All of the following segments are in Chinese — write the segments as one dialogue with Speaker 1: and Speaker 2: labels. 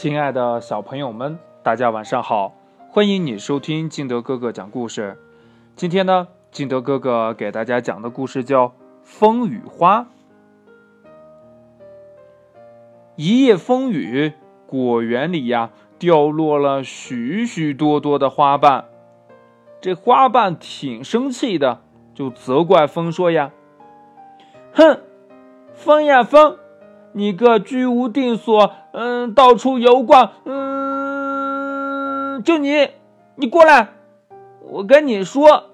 Speaker 1: 亲爱的小朋友们，大家晚上好！欢迎你收听金德哥哥讲故事。今天呢，金德哥哥给大家讲的故事叫《风雨花》。一夜风雨，果园里呀掉落了许许多多的花瓣。这花瓣挺生气的，就责怪风说：“呀，哼，风呀风！”你个居无定所，嗯，到处游逛，嗯，就你，你过来，我跟你说，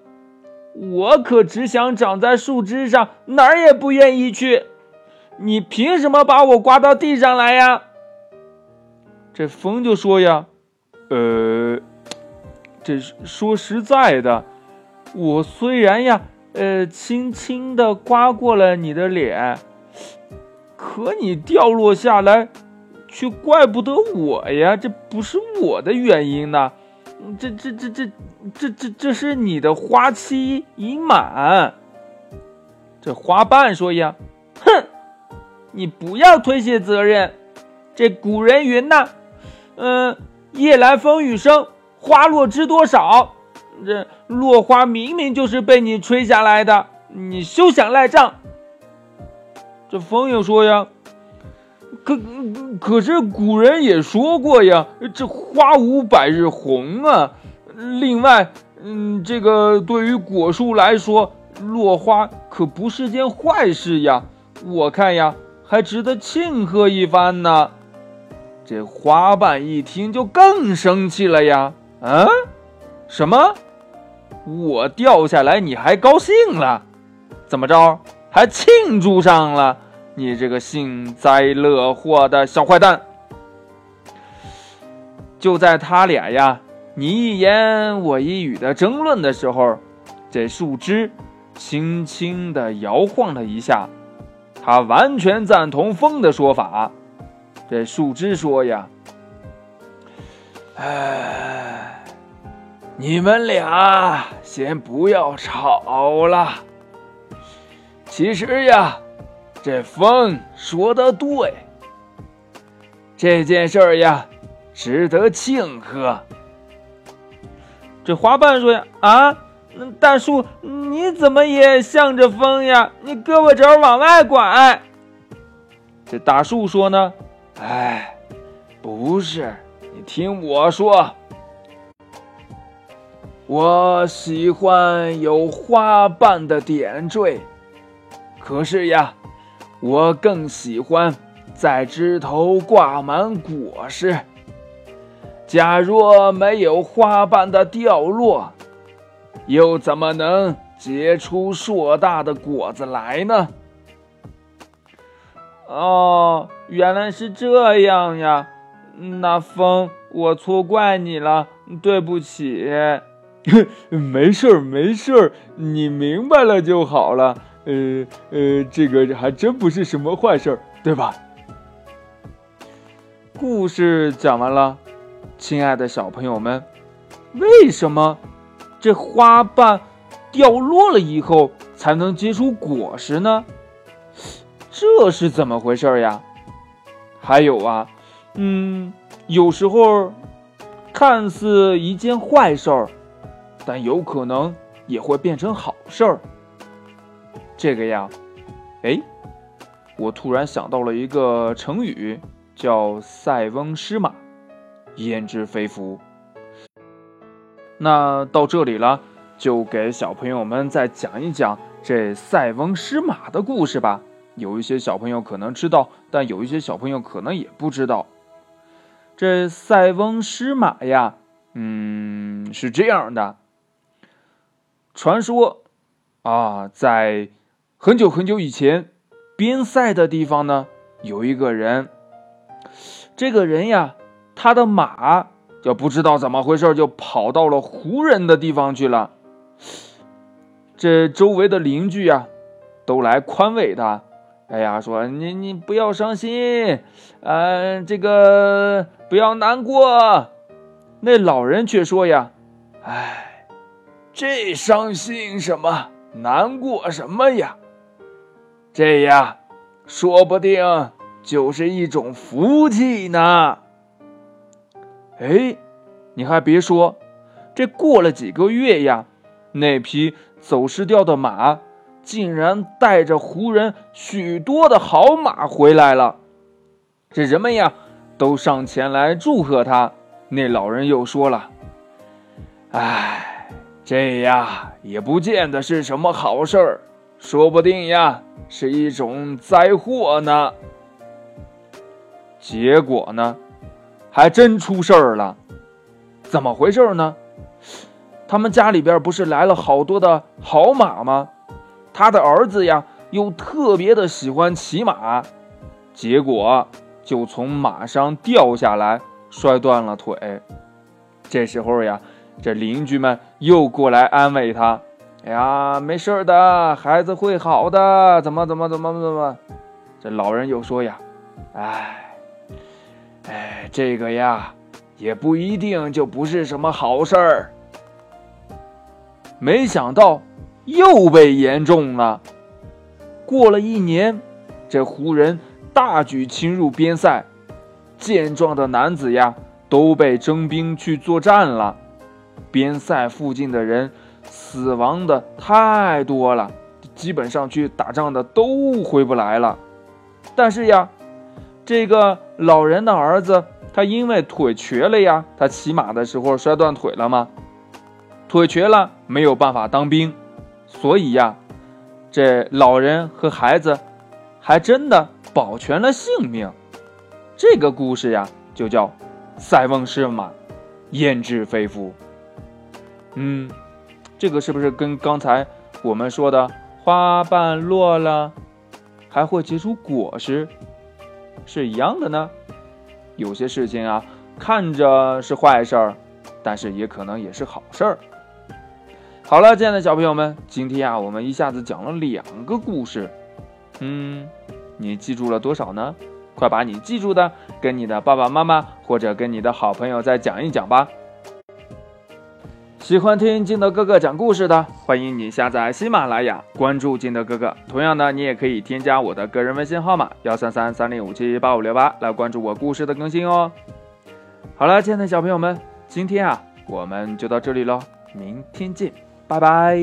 Speaker 1: 我可只想长在树枝上，哪儿也不愿意去。你凭什么把我刮到地上来呀？这风就说呀，呃，这说实在的，我虽然呀，呃，轻轻的刮过了你的脸。可你掉落下来，却怪不得我呀！这不是我的原因呢，这这这这这这这是你的花期已满。这花瓣说呀：“哼，你不要推卸责任。这古人云呐，嗯，夜来风雨声，花落知多少。这落花明明就是被你吹下来的，你休想赖账。”这风又说呀，可可是古人也说过呀，这花无百日红啊。另外，嗯，这个对于果树来说，落花可不是件坏事呀。我看呀，还值得庆贺一番呢。这花瓣一听就更生气了呀，啊，什么？我掉下来你还高兴了？怎么着？还庆祝上了？你这个幸灾乐祸的小坏蛋！就在他俩呀，你一言我一语的争论的时候，这树枝轻轻的摇晃了一下，他完全赞同风的说法。这树枝说呀：“哎，你们俩先不要吵了。其实呀。”这风说的对，这件事儿呀，值得庆贺。这花瓣说呀：“啊，大树，你怎么也向着风呀？你胳膊肘往外拐。”这大树说呢：“哎，不是，你听我说，我喜欢有花瓣的点缀，可是呀。”我更喜欢在枝头挂满果实。假若没有花瓣的掉落，又怎么能结出硕大的果子来呢？哦，原来是这样呀！那风，我错怪你了，对不起。没事儿，没事儿，你明白了就好了。呃呃，这个还真不是什么坏事儿，对吧？故事讲完了，亲爱的小朋友们，为什么这花瓣掉落了以后才能结出果实呢？这是怎么回事呀？还有啊，嗯，有时候看似一件坏事儿，但有可能也会变成好事儿。这个呀，哎，我突然想到了一个成语，叫“塞翁失马，焉知非福”。那到这里了，就给小朋友们再讲一讲这塞翁失马的故事吧。有一些小朋友可能知道，但有一些小朋友可能也不知道。这塞翁失马呀，嗯，是这样的。传说啊，在很久很久以前，边塞的地方呢，有一个人。这个人呀，他的马就不知道怎么回事，就跑到了胡人的地方去了。这周围的邻居呀，都来宽慰他。哎呀，说你你不要伤心，嗯，这个不要难过。那老人却说呀，哎，这伤心什么，难过什么呀？这呀，说不定就是一种福气呢。哎，你还别说，这过了几个月呀，那匹走失掉的马竟然带着胡人许多的好马回来了。这人们呀，都上前来祝贺他。那老人又说了：“哎，这呀也不见得是什么好事儿，说不定呀是一种灾祸呢。”结果呢，还真出事儿了。怎么回事呢？他们家里边不是来了好多的好马吗？他的儿子呀又特别的喜欢骑马，结果就从马上掉下来。摔断了腿，这时候呀，这邻居们又过来安慰他：“哎呀，没事的，孩子会好的，怎么怎么怎么怎么？”这老人又说：“呀，哎，哎，这个呀，也不一定就不是什么好事儿。”没想到又被言中了。过了一年，这胡人大举侵入边塞。健壮的男子呀，都被征兵去作战了。边塞附近的人死亡的太多了，基本上去打仗的都回不来了。但是呀，这个老人的儿子，他因为腿瘸了呀，他骑马的时候摔断腿了吗？腿瘸了，没有办法当兵，所以呀，这老人和孩子还真的保全了性命。这个故事呀，就叫“塞翁失马，焉知非福”。嗯，这个是不是跟刚才我们说的“花瓣落了，还会结出果实”是一样的呢？有些事情啊，看着是坏事儿，但是也可能也是好事儿。好了，亲爱的小朋友们，今天啊，我们一下子讲了两个故事。嗯，你记住了多少呢？快把你记住的跟你的爸爸妈妈或者跟你的好朋友再讲一讲吧。喜欢听金德哥哥讲故事的，欢迎你下载喜马拉雅，关注金德哥哥。同样的，你也可以添加我的个人微信号码幺三三三零五七八五六八来关注我故事的更新哦。好了，亲爱的小朋友们，今天啊，我们就到这里喽，明天见，拜拜。